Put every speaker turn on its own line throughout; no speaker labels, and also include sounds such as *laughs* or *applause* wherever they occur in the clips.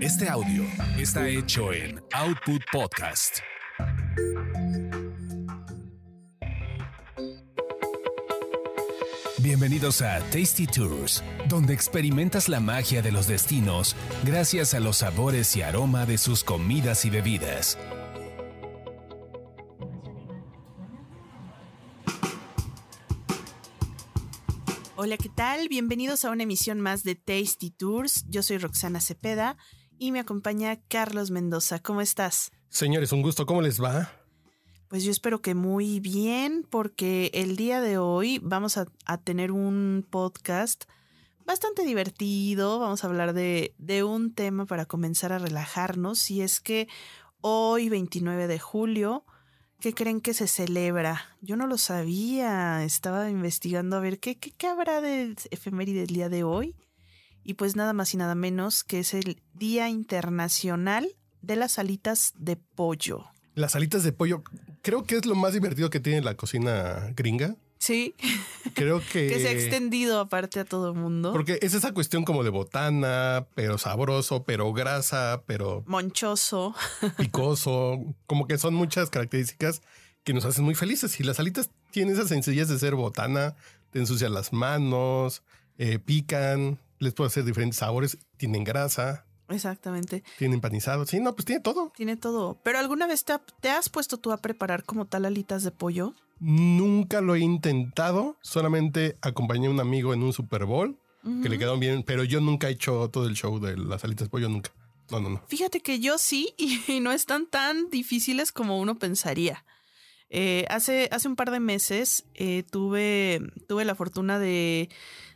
Este audio está hecho en Output Podcast. Bienvenidos a Tasty Tours, donde experimentas la magia de los destinos gracias a los sabores y aroma de sus comidas y bebidas.
Hola, ¿qué tal? Bienvenidos a una emisión más de Tasty Tours. Yo soy Roxana Cepeda y me acompaña Carlos Mendoza. ¿Cómo estás?
Señores, un gusto. ¿Cómo les va?
Pues yo espero que muy bien, porque el día de hoy vamos a, tener un podcast bastante divertido. Vamos a hablar de, de un tema para comenzar a relajarnos. Y es que hoy, 29 de julio, ¿Qué creen que se celebra? Yo no lo sabía. Estaba investigando a ver qué, qué, habrá de efeméride el día de hoy. Y pues nada más y nada menos que es el Día Internacional de las Alitas de Pollo.
Las alitas de pollo, creo que es lo más divertido que tiene la cocina gringa.
Sí.
Creo *laughs* que.
que se ha extendido aparte a todo el mundo.
Porque es esa cuestión como de botana, pero sabroso, pero grasa, pero.
Monchoso. *laughs*
Picoso. Como que son muchas características que nos hacen muy felices. Y las alitas tienen esas sencillez de ser botana, te ensucian las manos, eh, pican, les puedo hacer diferentes sabores, tienen grasa.
Exactamente.
Tiene empanizado. Sí, no, pues tiene todo.
Tiene todo. Pero ¿alguna vez te, has puesto tú a preparar como tal alitas de pollo?
Nunca lo he intentado. Solamente acompañé a un amigo en un Super Bowl que le quedó bien, pero yo nunca he hecho todo el show de las alitas de pollo, nunca. No, no, no.
Fíjate que yo sí *laughs* y no están tan difíciles como uno pensaría. Eh, hace, hace un par de meses eh, tuve, tuve la fortuna de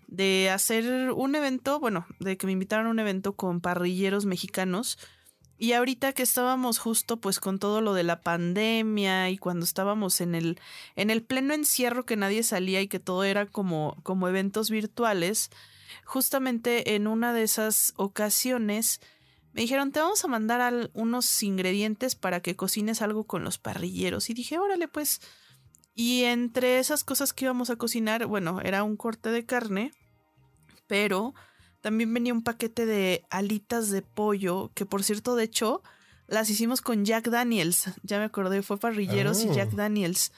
de hacer un evento, bueno, de que me invitaron a un evento con parrilleros mexicanos. Y ahorita que estábamos justo pues con todo lo de la pandemia y cuando estábamos en el, en el pleno encierro que nadie salía y que todo era como, como eventos virtuales, justamente en una de esas ocasiones me dijeron, te vamos a mandar unos ingredientes para que cocines algo con los parrilleros. Y dije, órale pues, y entre esas cosas que íbamos a cocinar, bueno, era un corte de carne, pero también venía un paquete de alitas de pollo, que por cierto, de hecho, las hicimos con Jack Daniels. *laughs* Ya me acordé, fue parrilleros y Jack oh. Daniels.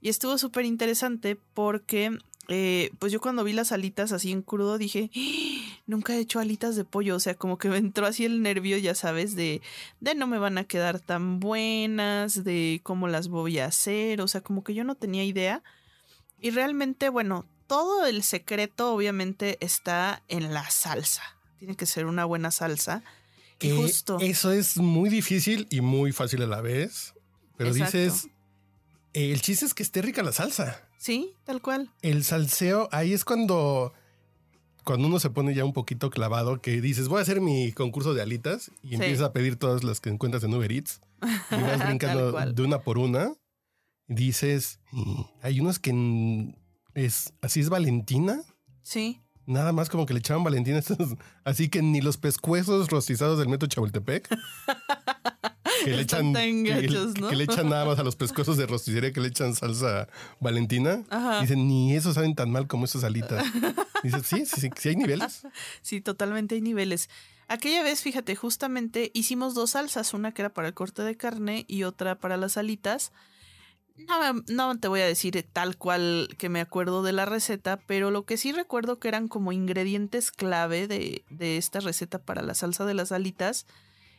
Y estuvo súper interesante porque eh, pues yo cuando vi las alitas así en crudo dije, ¡Ah! nunca he hecho alitas de pollo, o sea, como que me entró así el nervio, ya sabes, de, de no me van a quedar tan buenas, de cómo las voy a hacer, o sea, como que yo no tenía idea. Y realmente, bueno, todo el secreto obviamente está en la salsa. Tiene que ser una buena salsa.
Que justo. Eso es muy difícil y muy fácil a la vez. Pero dices, el chiste es que esté rica la salsa.
Sí, tal cual.
El salseo, ahí es cuando, cuando uno se pone ya un poquito clavado, que dices, voy a hacer mi concurso de alitas y empiezas a pedir todas las que encuentras en Uber Eats y *laughs* vas brincando de una por una. Y dices, hay unos que es así es Valentina.
Sí.
Nada más como que le echaban Valentina, *laughs* así que ni los pescuezos rostizados del metro Chapultepec. que le *laughs* echan que, le echan nada más a los pescosos de rosticería que le echan salsa Valentina. Dicen, ni eso saben tan mal como esas alitas. *laughs* Dicen, sí, sí, sí, hay niveles.
Sí, totalmente hay niveles. Aquella vez, fíjate, justamente hicimos dos salsas, una que era para el corte de carne y otra para las alitas. No, no, te voy a decir tal cual que me acuerdo de la receta, pero lo que sí recuerdo que eran como ingredientes clave de, de esta receta para la salsa de las alitas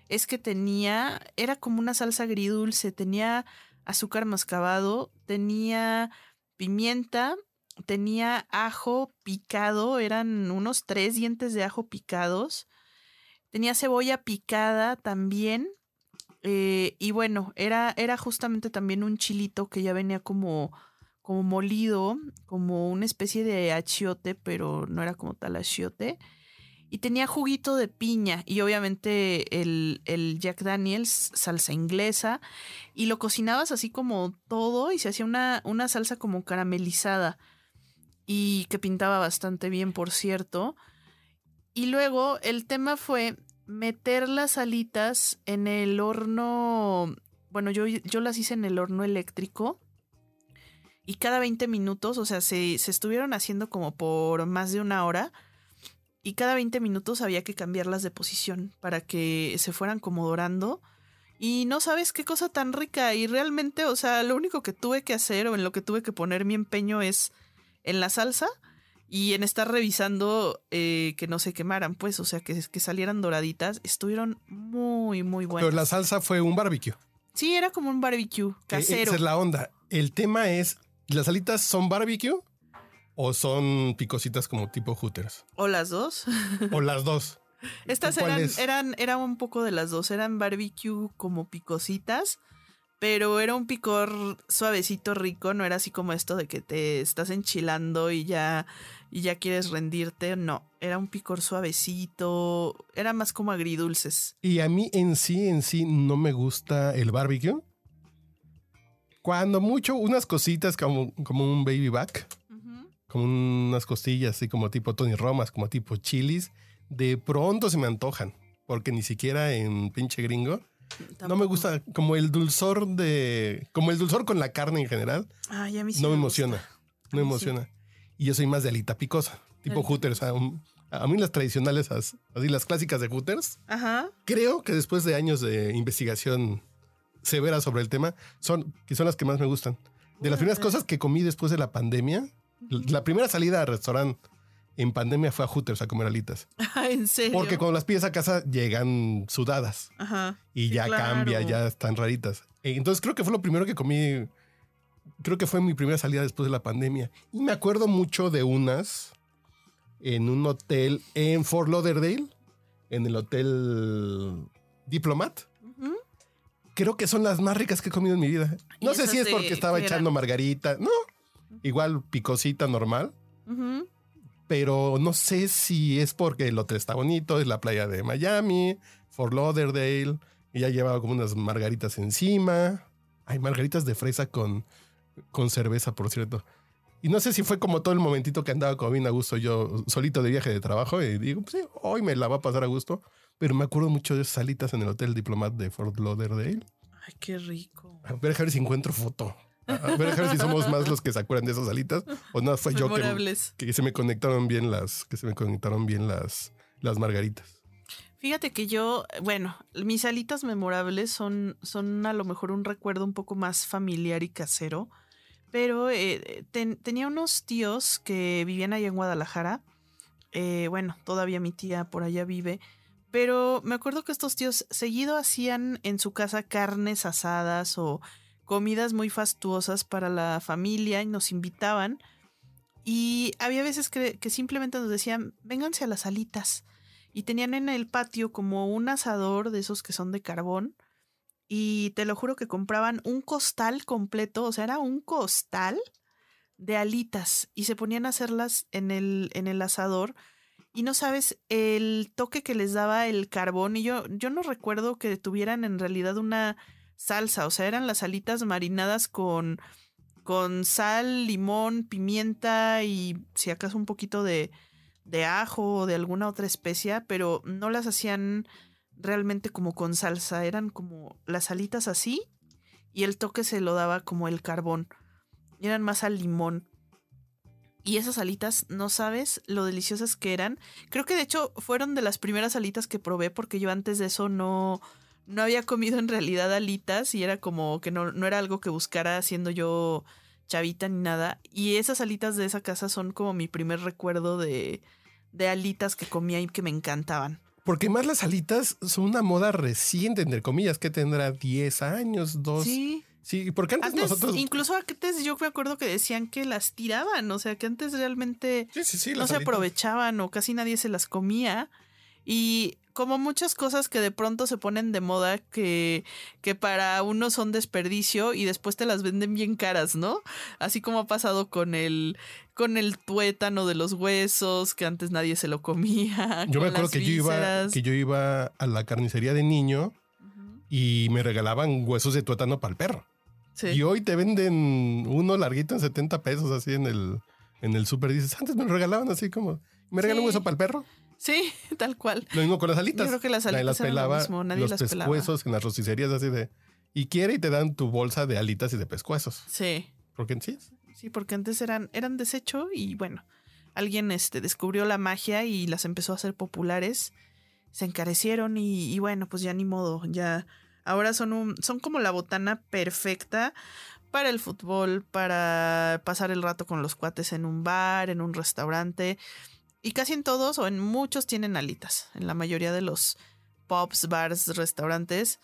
es que tenía, era como una salsa agridulce, tenía azúcar mascabado, tenía pimienta, tenía ajo picado, eran unos tres dientes de ajo picados, tenía cebolla picada también, eh, y bueno, era, era justamente también un chilito que ya venía como, como molido, como una especie de achiote, pero no era como tal achiote y tenía juguito de piña y obviamente el, Jack Daniels, salsa inglesa, y lo cocinabas así como todo y se hacía una, una salsa como caramelizada y que pintaba bastante bien, por cierto. Y luego el tema fue meter las alitas en el horno, bueno, yo, yo las hice en el horno eléctrico. Y cada 20 minutos, o sea, se, se estuvieron haciendo como por más de una hora y cada 20 minutos había que cambiarlas de posición para que se fueran como dorando. Y no sabes qué cosa tan rica. Y realmente, o sea, lo único que tuve que hacer o en lo que tuve que poner mi empeño es en la salsa y en estar revisando eh, que no se quemaran, pues, o sea, que, que salieran doraditas. Estuvieron muy, muy buenas.
Pero la salsa fue un barbecue.
Sí, era como un barbecue casero.
Esa es la onda. El tema es, ¿las alitas son barbecue o son picositas como tipo hooters?
O las dos.
o las dos. *laughs*
Estas eran, eran, era un poco de las dos. Eran barbecue como picositas, pero era un picor suavecito, rico. No era así como esto de que te estás enchilando y ya, y ya quieres rendirte. No, era un picor suavecito. Era más como agridulces.
Y a mí en sí, en sí, no me gusta el barbecue. Cuando mucho, unas cositas como, como un baby back como unas costillas, así como tipo Tony Romas, como tipo chilis, de pronto se me antojan, porque ni siquiera en pinche gringo. No me gusta como el dulzor de. Como el dulzor con la carne en general.
Ay, a mí sí
no me, emociona. No me emociona. Y yo soy más de alita picosa, tipo Hooters. A, a, mí las tradicionales, así las clásicas de Hooters.
Ajá.
Creo que después de años de investigación severa sobre el tema, son, que son las que más me gustan. De las primeras cosas que comí después de la pandemia, la primera salida al restaurante en pandemia fue a Hooters a comer alitas. *laughs*
¿En serio?
Porque cuando las pides a casa llegan sudadas.
Ajá.
Y ya cambia, ya están raritas. Eh, entonces creo que fue lo primero que comí. Creo que fue mi primera salida después de la pandemia. Y me acuerdo mucho de unas en un hotel en Fort Lauderdale, en el hotel Diplomat. Creo que son las más ricas que he comido en mi vida. No sé si es porque estaba echando margarita. No, igual picosita normal. Pero no sé si es porque el hotel está bonito, es la playa de Miami, Fort Lauderdale, y ya llevaba como unas margaritas encima. Hay margaritas de fresa con, con cerveza, por cierto. Y no sé si fue como todo el momentito que andaba con bien a gusto yo solito de viaje de trabajo y digo, pues sí, hoy me la va a pasar a gusto. Pero me acuerdo mucho de esas salitas en el Hotel Diplomat de Fort Lauderdale.
Ay, qué rico.
A ver, a ver si encuentro foto. A ver, a ver si somos más los que se acuerdan de esas alitas o no fue yo que, se me conectaron bien las que se me conectaron bien las las margaritas.
Fíjate que yo, bueno, mis alitas memorables son son a lo mejor un recuerdo un poco más familiar y casero, pero eh, tenía unos tíos que vivían allá en Guadalajara. Eh, bueno, todavía mi tía por allá vive. Pero me acuerdo que estos tíos seguido hacían en su casa carnes asadas o comidas muy fastuosas para la familia y nos invitaban. Y había veces que, simplemente nos decían, vénganse a las alitas. Y tenían en el patio como un asador de esos que son de carbón. Y te lo juro que compraban un costal completo, o sea, era un costal de alitas. Y se ponían a hacerlas en el, en el asador. Y no sabes el toque que les daba el carbón. Y yo, yo no recuerdo que tuvieran en realidad una salsa, o sea, eran las alitas marinadas con, con sal, limón, pimienta y si acaso un poquito de, de ajo o de alguna otra especia, pero no las hacían realmente como con salsa, eran como las alitas así y el toque se lo daba como el carbón, eran más al limón. Y esas alitas, no sabes lo deliciosas que eran. Creo que de hecho fueron de las primeras alitas que probé porque yo antes de eso no, no había comido en realidad alitas y era como que no, no era algo que buscara siendo yo chavita ni nada. Y esas alitas de esa casa son como mi primer recuerdo de, de alitas que comía y que me encantaban.
Porque más las alitas son una moda reciente, entre comillas, que tendrá 10 años, 2.
Sí.
Sí, porque antes, nosotros.
Incluso antes yo me acuerdo que decían que las tiraban, o sea, que antes realmente no se aprovechaban o casi nadie se las comía. Y como muchas cosas que de pronto se ponen de moda que, que para uno son desperdicio y después te las venden bien caras, ¿no? Así como ha pasado con el, con el tuétano de los huesos, que antes nadie se lo comía.
Yo me acuerdo que yo, iba, que yo iba a la carnicería de niño y me regalaban huesos de tuétano para el perro. Y hoy te venden uno larguito en 70 pesos así en el, en el súper. Dices, antes me lo regalaban así como, ¿me regalan un hueso para el perro?
Sí, *laughs* tal cual.
Lo mismo con las alitas.
Yo creo que las alitas las pelaba,
lo los pescuezos en las así de... Y quiere y te dan tu bolsa de alitas y de pescuezos.
Sí.
Porque sí.
Sí, porque antes eran, eran desecho y bueno, alguien este, descubrió la magia y las empezó a hacer populares. Se encarecieron y, bueno, pues ya ni modo, ya ahora son, un, son como la botana perfecta para el fútbol, para pasar el rato con los cuates en un bar, en un restaurante. Y casi en todos o en muchos tienen alitas, en la mayoría de los pubs, bars, restaurantes.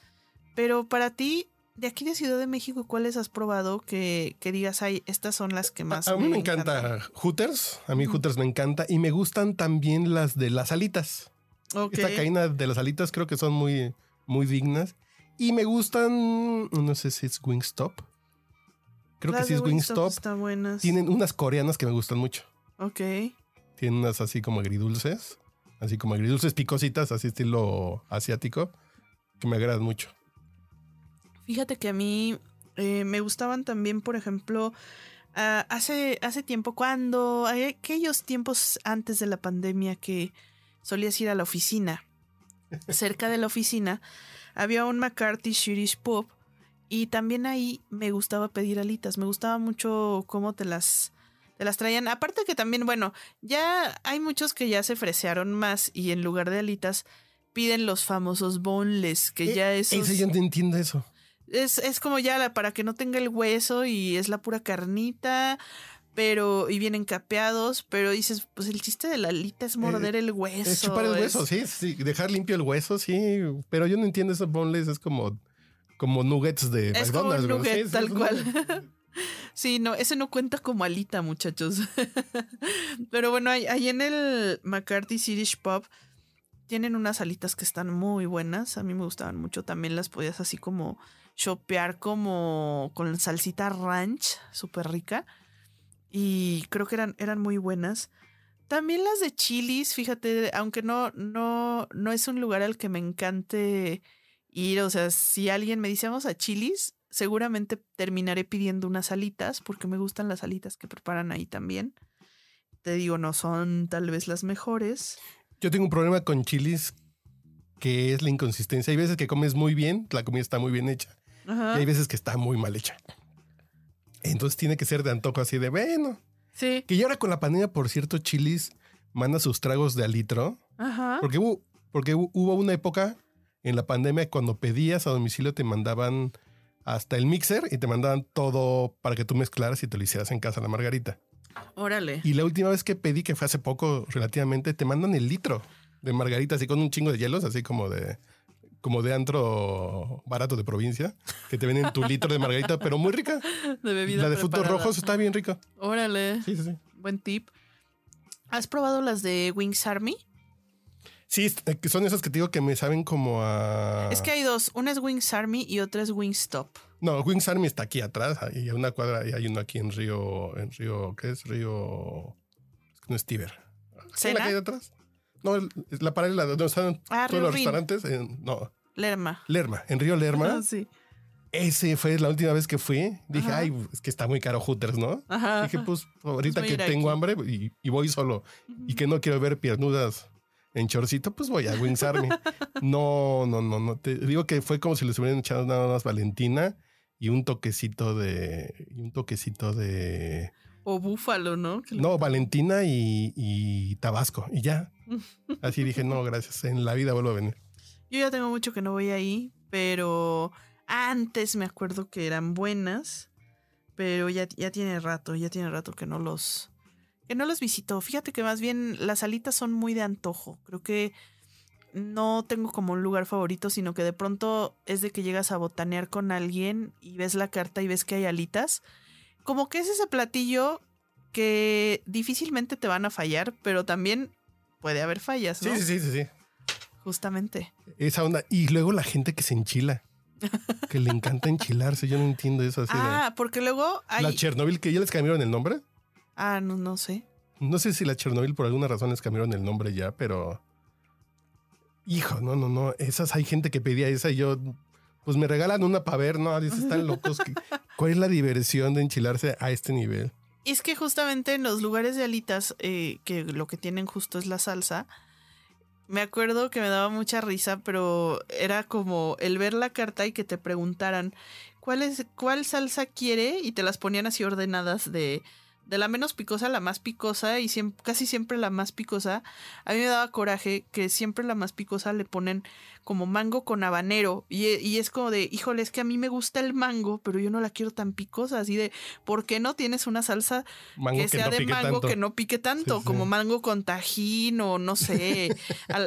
Pero para ti, de aquí de Ciudad de México, ¿cuáles has probado que, digas, ay, estas son las que más...
A, mí me, encanta Hooters, a mí Hooters me encanta y me gustan también las de las alitas. Esta cadena de las alitas creo que son muy, muy dignas. Y me gustan, no sé si es Wingstop. Creo que sí es Wingstop. Tienen unas coreanas que me gustan mucho.
Ok.
Tienen unas así como agridulces. Así como agridulces picositas, así estilo asiático. Que me agradan mucho.
Fíjate que a mí eh, me gustaban también, por ejemplo, ah, hace, hace tiempo, cuando, aquellos tiempos antes de la pandemia que solías ir a la oficina, *laughs* cerca de la oficina, había un McCarthy Shirish Pub y también ahí me gustaba pedir alitas, me gustaba mucho cómo te las, las traían. Aparte que también, bueno, ya hay muchos que ya se fresearon más y en lugar de alitas piden los famosos boneless, que eh, ya es...
Ese yo no entiendo eso.
Es, como ya para que no tenga el hueso y es la pura carnita, pero y vienen capeados, pero dices, pues el chiste de la alita es morder eh, el hueso.
Es chupar el hueso, sí, sí, dejar limpio el hueso, sí, pero yo no entiendo esos boneless, es como como nuggets de
es Como nugget, tal cual. Sí, no, ese no cuenta como alita, muchachos. *laughs* Pero bueno, ahí, en el McCarthy Swedish Pub tienen unas alitas que están muy buenas. A mí me gustaban mucho. También las podías así como chopear como con salsita ranch, súper rica. Y creo que eran, eran muy buenas. También las de chilis, fíjate, aunque no, no, no es un lugar al que me encante ir, o sea, si alguien me dice vamos a chilis, seguramente terminaré pidiendo unas alitas, porque me gustan las alitas que preparan ahí también. Te digo, no son tal vez las mejores.
Yo tengo un problema con chilis que es la inconsistencia. Hay veces que comes muy bien, la comida está muy bien hecha. Y hay veces que está muy mal hecha. Entonces tiene que ser de antojo así de, bueno.
Sí.
Que ya ahora con la pandemia, por cierto, Chilis manda sus tragos de alitro.
Ajá.
Porque hubo, porque hubo una época en la pandemia cuando pedías a domicilio te mandaban hasta el mixer y te mandaban todo para que tú mezclaras y te lo hicieras en casa la margarita.
Órale.
Y la última vez que pedí, que fue hace poco relativamente, te mandan el litro de margarita así con un chingo de hielos, así como de como de antro barato de provincia, que te venden tu litro de margarita, pero muy rica.
De bebida
La de frutos rojos está bien rica.
Órale.
Sí, sí, sí.
Buen tip. ¿Has probado las de Wings Army?
Sí, eh, son esas que te digo que me saben como a.
Es que hay dos. Una es Wings Army y otra es Wingstop.
No, Wings Army está aquí atrás. Y hay una cuadra y hay uno aquí en Río. En Río. ¿Qué es? Río. No es Tiber. ¿La que hay atrás? No, es la paralela donde están
ah,
todos los restaurantes. no.
Lerma.
Lerma. En Río Lerma.
Ah, sí.
Ese fue la última vez que fui. Dije, ay, es que está muy caro Hooters, ¿no?
Ajá.
Dije, pues ahorita pues que tengo hambre y, y, voy solo y que no quiero ver piernudas en chorcito, pues voy a Wings Army. *laughs* No, no, no, no. Te digo que fue como si les hubieran echado nada más Valentina y un toquecito de. Y un toquecito de.
O búfalo, ¿no?
No, Valentina y, Tabasco. Y ya. *laughs* Así dije, no, gracias. En la vida vuelvo a venir.
Yo ya tengo mucho que no voy ahí, pero antes me acuerdo que eran buenas. Pero ya, ya tiene rato, ya tiene rato que no los, que no los visito. Fíjate que más bien las alitas son muy de antojo. Creo que no tengo como un lugar favorito, sino que de pronto es de que llegas a botanear con alguien y ves la carta y ves que hay alitas. Como que es ese platillo que difícilmente te van a fallar, pero también puede haber fallas, ¿no?
Sí, sí, sí, sí.
Justamente.
Esa onda. Y luego la gente que se enchila. que le encanta enchilarse. Yo no entiendo eso así.
Ah, porque luego hay.
La Chernobyl, que ya les cambiaron el nombre.
Ah, no, no sé.
No sé si la Chernobyl por alguna razón les cambiaron el nombre ya, pero. Hijo, no, no, no. Esas hay gente que pedía esa y yo. Pues me regalan una para ver, ¿no? Dice, están locos. *laughs* ¿Cuál es la diversión de enchilarse a este nivel?
Es que justamente en los lugares de alitas, eh, que lo que tienen justo es la salsa, me acuerdo que me daba mucha risa, pero era como el ver la carta y que te preguntaran cuál es, cuál salsa quiere, y te las ponían así ordenadas de de la menos picosa a la más picosa y casi siempre la más picosa. A mí me daba coraje que siempre la más picosa le ponen como mango con habanero y, es como de, híjole, es que a mí me gusta el mango, pero yo no la quiero tan picosa, así de, ¿por qué no tienes una salsa que, sea de mango que no pique tanto, como mango con tajín o no sé,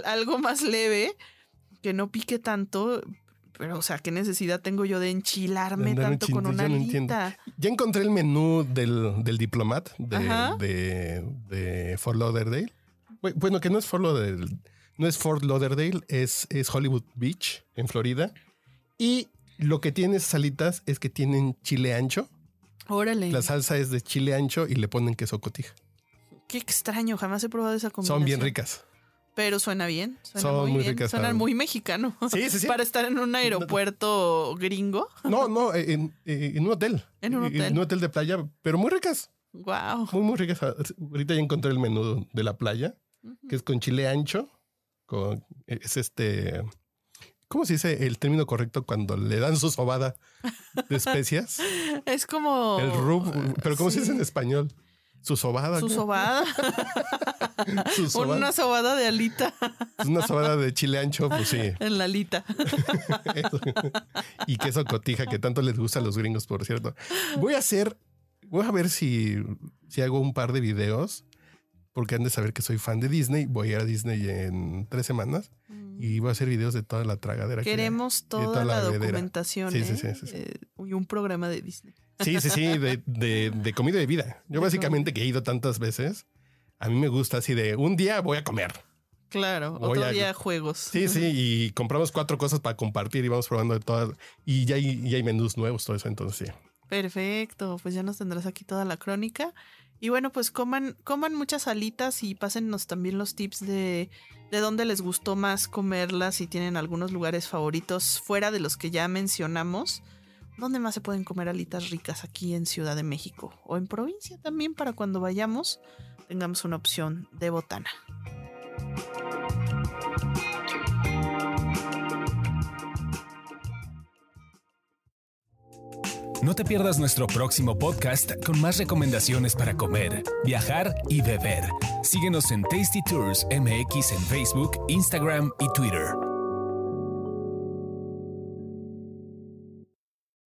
algo más leve? que no pique tanto, pero, o sea, ¿qué necesidad tengo yo de enchilarme tanto con una alita?
Ya encontré el menú del, del diplomat de, de, Fort Lauderdale. Bueno, que no es Fort Lauderdale, no es Fort Lauderdale, es, es Hollywood Beach, en Florida. Y lo que tiene esas alitas es que tienen chile ancho.
Órale.
La salsa es de chile ancho y le ponen queso cotija.
Qué extraño, jamás he probado esa combinación.
Son bien ricas.
Pero suena bien. Suena muy, bien. Suena muy mexicano.
Sí, sí, sí. *laughs*
Para estar en un aeropuerto gringo.
No, no, en, un hotel.
En un hotel. En
un hotel de playa, pero muy ricas.
Wow.
Muy, muy ricas. Ahorita ya encontré el menú de la playa, que es con chile ancho. Con, es este. ¿Cómo se dice el término correcto cuando le dan su sobada de especias? *laughs*
es como.
El rub. Pero ¿cómo se dice en español? Su sobada. *laughs*
Su sobada. Una sobada de alita.
Una sobada de chile ancho, pues sí. *laughs*
En la alita. *laughs*
y queso cotija, que tanto les gusta a los gringos, por cierto. Voy a hacer, voy a ver si, si hago un par de videos, porque han de saber que soy fan de Disney. Voy a ir a Disney en tres semanas y voy a hacer videos de toda la tragadera.
Queremos toda, la, documentación. Sí, sí, ¿eh? sí, eh, y un programa de Disney.
Sí, sí, sí, de, de, de comida y de vida. Yo básicamente que he ido tantas veces, a mí me gusta así de un día voy a comer.
Claro, otro día juegos.
Sí, sí, *laughs* y compramos cuatro cosas para compartir y vamos probando de todas. Y ya hay, ya hay menús nuevos, todo eso, entonces sí.
Perfecto, pues ya nos tendrás aquí toda la crónica. Y bueno, pues coman, coman muchas alitas y pásennos también los tips de, de dónde les gustó más comerlas, si tienen algunos lugares favoritos fuera de los que ya mencionamos. ¿Dónde más se pueden comer alitas ricas aquí en Ciudad de México? O en provincia también para cuando vayamos tengamos una opción de botana.
No te pierdas nuestro próximo podcast con más recomendaciones para comer, viajar y beber. Síguenos en Tasty Tours MX en Facebook, Instagram y Twitter.